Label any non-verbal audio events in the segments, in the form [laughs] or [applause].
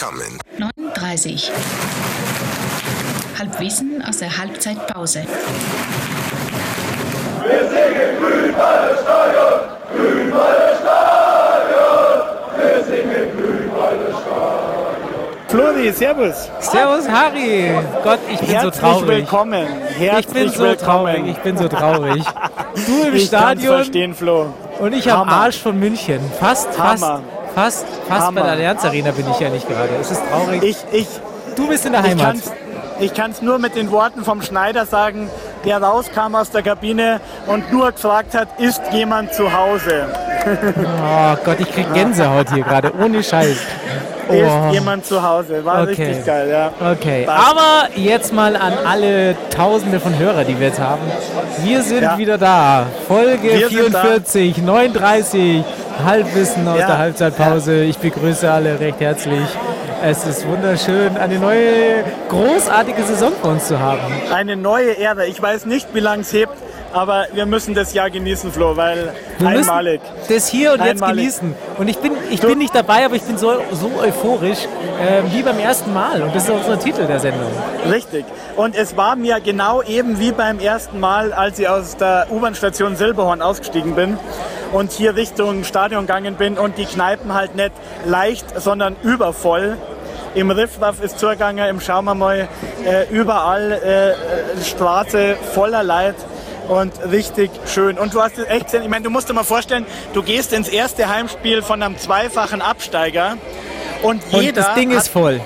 coming. 39. Halbwissen aus der Halbzeitpause. Wir singen Grünwalder Stadion, Grünwalder Stadion. Wir singen Grünwalder Stadion. Flori, servus. Servus Harry. Gott, ich bin Herzlich so traurig. willkommen. Herzlich ich bin so willkommen. traurig. Ich bin so traurig. [laughs] Du im Ich Stadion verstehen, Flo. und ich am Hammer. Arsch von München. Fast, fast, Hammer. fast, fast Hammer. bei der Allianz Arena bin ich ja nicht gerade. Es ist traurig. Ich, ich, du bist in der Heimat. ich kann's nur mit den Worten vom Schneider sagen, der rauskam aus der Kabine und nur gefragt hat, ist jemand zu Hause? Oh Gott, ich krieg Gänsehaut hier gerade. Ohne Scheiß. [laughs] Oh. Ist jemand zu Hause? War Okay. richtig geil, ja. Okay, aber jetzt mal an alle Tausende von Hörer, die wir jetzt haben. Wir sind Ja. wieder da. Folge Wir sind da. 44, 39, Halbwissen aus Ja. der Halbzeitpause. Ich begrüße alle recht herzlich. Es ist wunderschön, eine neue, großartige Saison vor uns zu haben. Eine neue Ära. Ich weiß nicht, wie lange es hebt, aber wir müssen das Jahr genießen, Flo, weil Wir einmalig. das hier und jetzt Einmalig. genießen. Und ich bin, ich Du- bin nicht dabei, aber ich bin so, so euphorisch äh, wie beim ersten Mal. Und das ist auch unser Titel der Sendung. Richtig. Und es war mir genau eben wie beim ersten Mal, als ich aus der U-Bahn-Station Silberhorn ausgestiegen bin und hier Richtung Stadion gegangen bin und die Kneipen halt nicht leicht, sondern übervoll. Im Riffraff ist zugegangen, im Schaumermoy, äh, überall äh, Straße voller Leid und richtig schön. Und du hast es echt gesehen, ich meine, du musst dir mal vorstellen, du gehst ins erste Heimspiel von einem zweifachen Absteiger und Und jeder das Ding ist voll.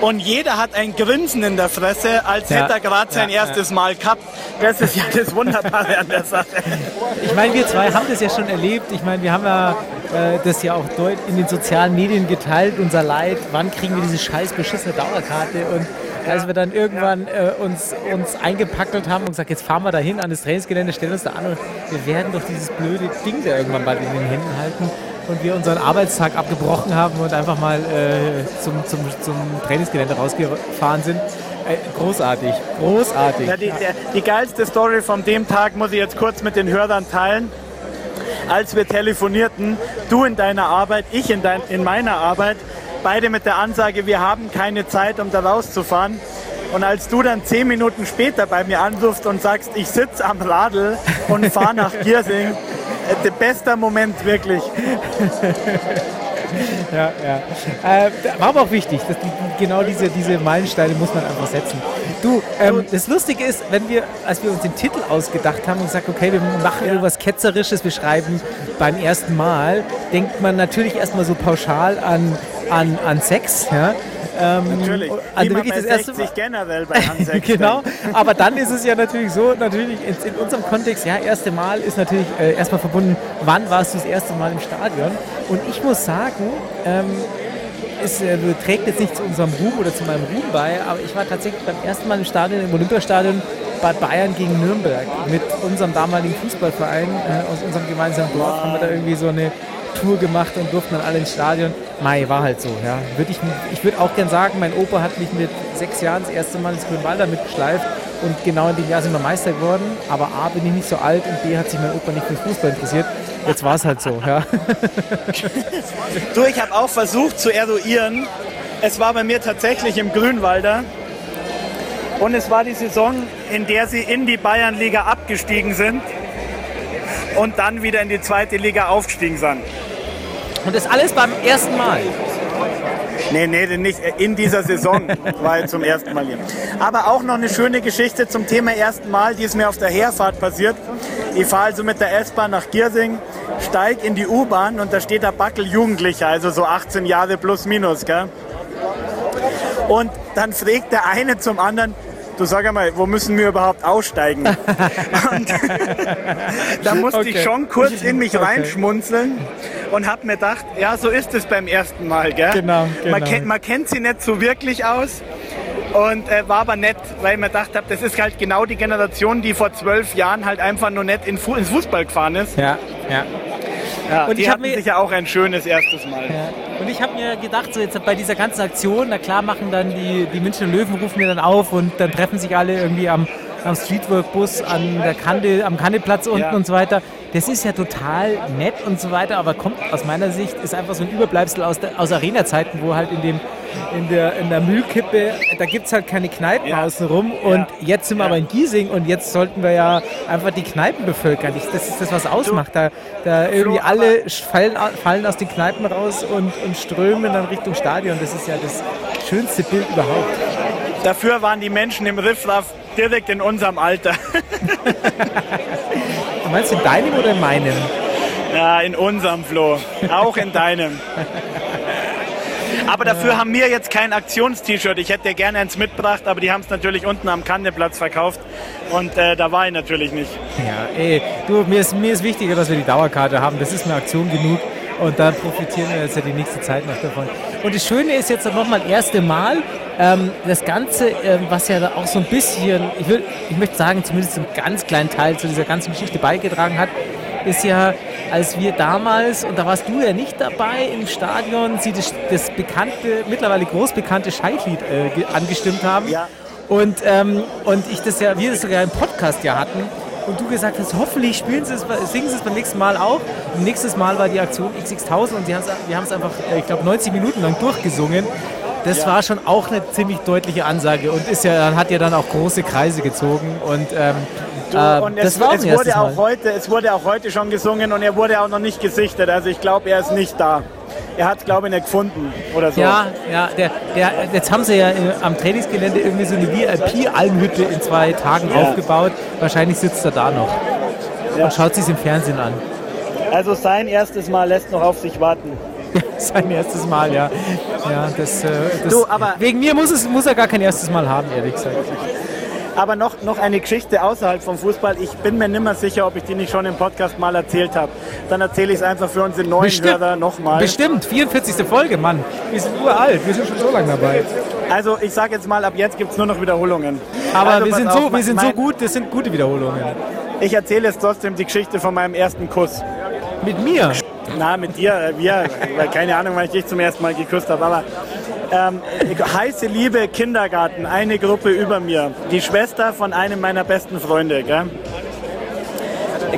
Und jeder hat ein Grinsen in der Fresse, als Ja. hätte er gerade sein Ja, erstes Mal gehabt. Das ist ja das Wunderbare an der Sache. [laughs] Ich meine, wir zwei haben das ja schon erlebt. Ich meine, wir haben ja äh, das ja auch deut in den sozialen Medien geteilt, unser Leid. Wann kriegen wir diese scheiß beschissene Dauerkarte? Und als wir dann irgendwann äh, uns, uns eingepackelt haben und gesagt, jetzt fahren wir da hin an das Trainingsgelände, stellen uns da an und wir werden doch dieses blöde Ding da irgendwann bald in den Händen halten. Und wir unseren Arbeitstag abgebrochen haben und einfach mal äh, zum, zum, zum Trainingsgelände rausgefahren sind. Äh, großartig, großartig. Ja, die, der, die geilste Story von dem Tag muss ich jetzt kurz mit den Hörern teilen. Als wir telefonierten, du in deiner Arbeit, ich in, dein, in meiner Arbeit, beide mit der Ansage, wir haben keine Zeit, um da rauszufahren. Und als du dann zehn Minuten später bei mir anrufst und sagst, ich sitze am Radl und fahre nach [laughs] Giersing, der beste Moment wirklich. Ja, ja. Äh, war aber auch wichtig. Dass die, genau diese, diese Meilensteine muss man einfach setzen. Du, ähm, das Lustige ist, wenn wir, als wir uns den Titel ausgedacht haben und gesagt, okay, wir machen irgendwas Ketzerisches, wir schreiben beim ersten Mal, denkt man natürlich erstmal so pauschal an, an, an Sex. Ja? Ähm, Natürlich. Also wirklich das erste 60 generell bei Hansex [laughs] genau, aber dann ist es ja natürlich so, natürlich in, in unserem Kontext, ja, erste Mal ist natürlich äh, erstmal verbunden, wann warst du das erste Mal im Stadion? Und ich muss sagen, ähm, es äh, trägt jetzt nicht zu unserem Ruhm oder zu meinem Ruhm bei, aber ich war tatsächlich beim ersten Mal im Stadion, im Olympiastadion Bad Bayern gegen Nürnberg mit unserem damaligen Fußballverein äh, aus unserem gemeinsamen Dorf haben wir da irgendwie so eine Tour gemacht und durften dann alle ins Stadion. Mai, war halt so, ja. Würde ich ich würde auch gern sagen, mein Opa hat mich mit sechs Jahren das erste Mal ins Grünwalder mitgeschleift und genau in dem Jahr sind wir Meister geworden. Aber A, bin ich nicht so alt und B, hat sich mein Opa nicht für Fußball interessiert. Jetzt war es halt so, ja. [laughs] Du, ich habe auch versucht zu eruieren. Es war bei mir tatsächlich im Grünwalder. Und es war die Saison, in der sie in die Bayernliga abgestiegen sind und dann wieder in die zweite Liga aufgestiegen sind. Und das alles beim ersten Mal. Nee, nee, nicht in dieser Saison [laughs] war ich zum ersten Mal hier. Aber auch noch eine schöne Geschichte zum Thema ersten Mal, die ist mir auf der Herfahrt passiert. Ich fahre also mit der S-Bahn nach Giersing, steig in die U-Bahn und da steht der Backel Jugendlicher, also so 18 Jahre plus minus, gell? Und dann fragt der eine zum anderen, du sag einmal, wo müssen wir überhaupt aussteigen? [laughs] und [laughs] da musste ich Okay. schon kurz in mich Okay. reinschmunzeln und hab mir gedacht, ja, so ist es beim ersten Mal, gell? Genau, Man, genau. kennt, man kennt sie nicht so wirklich aus. Und äh, war aber nett, weil ich mir gedacht habe, das ist halt genau die Generation, die vor zwölf Jahren halt einfach nur nicht in Fu ins Fußball gefahren ist. Ja, ja. Ja, Und ich hab hatten mir- sicher auch ein schönes erstes Mal. Ja. Und ich habe mir gedacht, so jetzt bei dieser ganzen Aktion, na klar machen dann die, die Münchner Löwen, rufen mir dann auf und dann treffen sich alle irgendwie am, am Streetwork-Bus an der Kante, am Kandeplatz unten Ja. und so weiter. Das ist ja total nett und so weiter, aber kommt aus meiner Sicht, ist einfach so ein Überbleibsel aus, der- aus Arena-Zeiten, wo halt in dem in der, in der Müllkippe, da gibt es halt keine Kneipen Ja. außenrum. Und Ja. jetzt sind wir aber in Giesing und jetzt sollten wir ja einfach die Kneipen bevölkern. Ich, das ist das, was ausmacht. Da, da irgendwie alle fallen, fallen aus den Kneipen raus und, und strömen dann Richtung Stadion. Das ist ja das schönste Bild überhaupt. Dafür waren die Menschen im Riffraff direkt in unserem Alter. [laughs] Du meinst in deinem oder in meinem? Ja, in unserem Flo. Auch in deinem. Aber dafür haben wir jetzt kein Aktions-T-Shirt. Ich hätte dir gerne eins mitgebracht, aber die haben es natürlich unten am Kandeplatz verkauft. Und äh, da war ich natürlich nicht. Ja, ey, du, mir ist, mir ist wichtiger, dass wir die Dauerkarte haben. Das ist eine Aktion genug. Und da profitieren wir jetzt ja die nächste Zeit noch davon. Und das Schöne ist jetzt nochmal das erste Mal, ähm, das Ganze, ähm, was ja auch so ein bisschen, ich, will, ich möchte sagen, zumindest einen ganz kleinen Teil zu dieser ganzen Geschichte beigetragen hat, ist ja, als wir damals, und da warst du ja nicht dabei im Stadion, sie das, das bekannte, mittlerweile groß bekannte Scheitlied äh, ge- angestimmt haben. Ja. Und, ähm, und ich das ja, wir das sogar im Podcast ja hatten. Und du gesagt hast, hoffentlich spielen sie es, singen sie es beim nächsten Mal auch. Und nächstes Mal war die Aktion XX1000 und sie wir haben es einfach, äh, ich glaube, 90 Minuten lang durchgesungen. Das war schon auch eine ziemlich deutliche Ansage und ist ja, hat ja dann auch große Kreise gezogen. Und, ähm, äh, und das es, war es, wurde auch Mal. heute, es wurde auch heute schon gesungen und er wurde auch noch nicht gesichtet. Also ich glaube, er ist nicht da. Er hat, glaube ich, nicht gefunden oder so. Ja, ja, der, der, jetzt haben sie ja am Trainingsgelände irgendwie so eine VIP-Almhütte in zwei Tagen Ja. aufgebaut. Wahrscheinlich sitzt er da noch Ja. und schaut sich im Fernsehen an. Also sein erstes Mal lässt noch auf sich warten. [laughs] Sein erstes Mal, ja. ja das, äh, das, Du, aber- wegen mir muss, es, muss er gar kein erstes Mal haben, ehrlich gesagt. Aber noch, noch eine Geschichte außerhalb vom Fußball. Ich bin mir nicht mehr sicher, ob ich die nicht schon im Podcast mal erzählt habe. Dann erzähle ich es einfach für unsere neuen Hörer nochmal. Bestimmt, 44. Folge, Mann. Wir sind uralt, wir sind schon so lange dabei. Also ich sage jetzt mal, ab jetzt gibt es nur noch Wiederholungen. Aber also, wir, sind auf, so, wir sind so gut, das sind gute Wiederholungen. Ich erzähle jetzt trotzdem die Geschichte von meinem ersten Kuss. Mit mir. Na, mit dir, äh, wir, weil keine Ahnung, wann ich dich zum ersten Mal geküsst habe, aber ähm, heiße Liebe Kindergarten, eine Gruppe über mir, die Schwester von einem meiner besten Freunde, gell?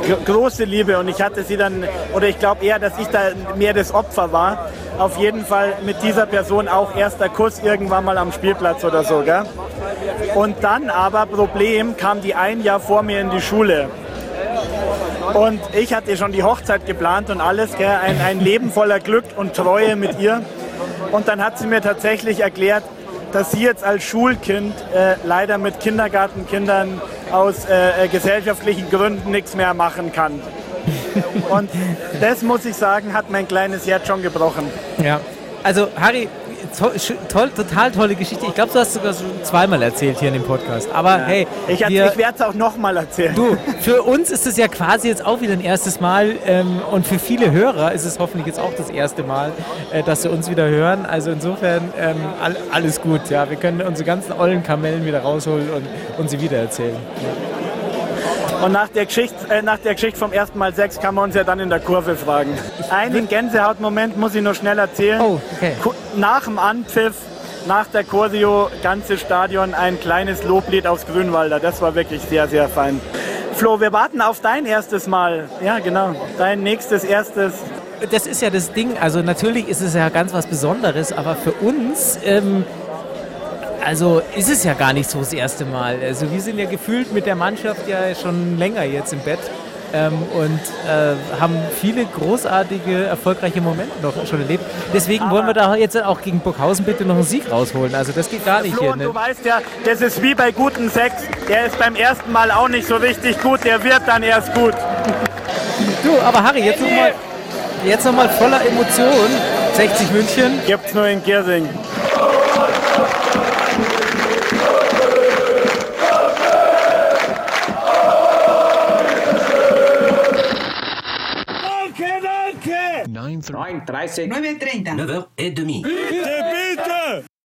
Gro- Große Liebe und ich hatte sie dann, oder ich glaube eher, dass ich da mehr das Opfer war. Auf jeden Fall mit dieser Person auch erster Kuss irgendwann mal am Spielplatz oder so, gell? Und dann aber, Problem, kam die ein Jahr vor mir in die Schule. Und ich hatte schon die Hochzeit geplant und alles, gell? Ein, ein Leben voller Glück und Treue mit ihr. Und dann hat sie mir tatsächlich erklärt, dass sie jetzt als Schulkind äh, leider mit Kindergartenkindern aus äh, äh, gesellschaftlichen Gründen nichts mehr machen kann. Und das muss ich sagen, hat mein kleines Herz schon gebrochen. Ja. Also, Harry, to toll, total tolle Geschichte. Ich glaube, du hast sogar schon zweimal erzählt hier in dem Podcast. Aber hey, Ich, wir, ich werde es auch nochmal erzählen. Du, für uns ist es ja quasi jetzt auch wieder ein erstes Mal ähm, und für viele Hörer ist es hoffentlich jetzt auch das erste Mal, äh, dass sie uns wieder hören. Also insofern ähm, all, alles gut. Ja, wir können unsere ganzen ollen Kamellen wieder rausholen und, und sie wieder erzählen. Und nach der, Geschichte, äh, nach der Geschichte vom ersten Mal sechs kann man uns ja dann in der Kurve fragen. Einen Gänsehautmoment muss ich nur schnell erzählen. Oh, okay. Nach dem Anpfiff, nach der Choreo, ganze Stadion, ein kleines Loblied aufs Grünwalder. Das war wirklich sehr, sehr fein. Flo, wir warten auf dein erstes Mal. Ja, genau. Dein nächstes erstes. Das ist ja das Ding. Also natürlich ist es ja ganz was Besonderes, aber für uns, ähm, also ist es ja gar nicht so das erste Mal. Also wir sind ja gefühlt mit der Mannschaft ja schon länger jetzt im Bett. Ähm, und äh, haben viele großartige, erfolgreiche Momente noch schon erlebt. Deswegen wollen wir da jetzt auch gegen Burghausen bitte noch einen Sieg rausholen. Also das geht gar nicht Flo, hier. Ne? du weißt ja, das ist wie bei guten Sex. Der ist beim ersten Mal auch nicht so richtig gut, der wird dann erst gut. Du, aber Harry, jetzt nochmal jetzt noch mal voller Emotion. 60 München. Gibt's nur in Giersing. 9.30. 9.30. 9.30. 9h30.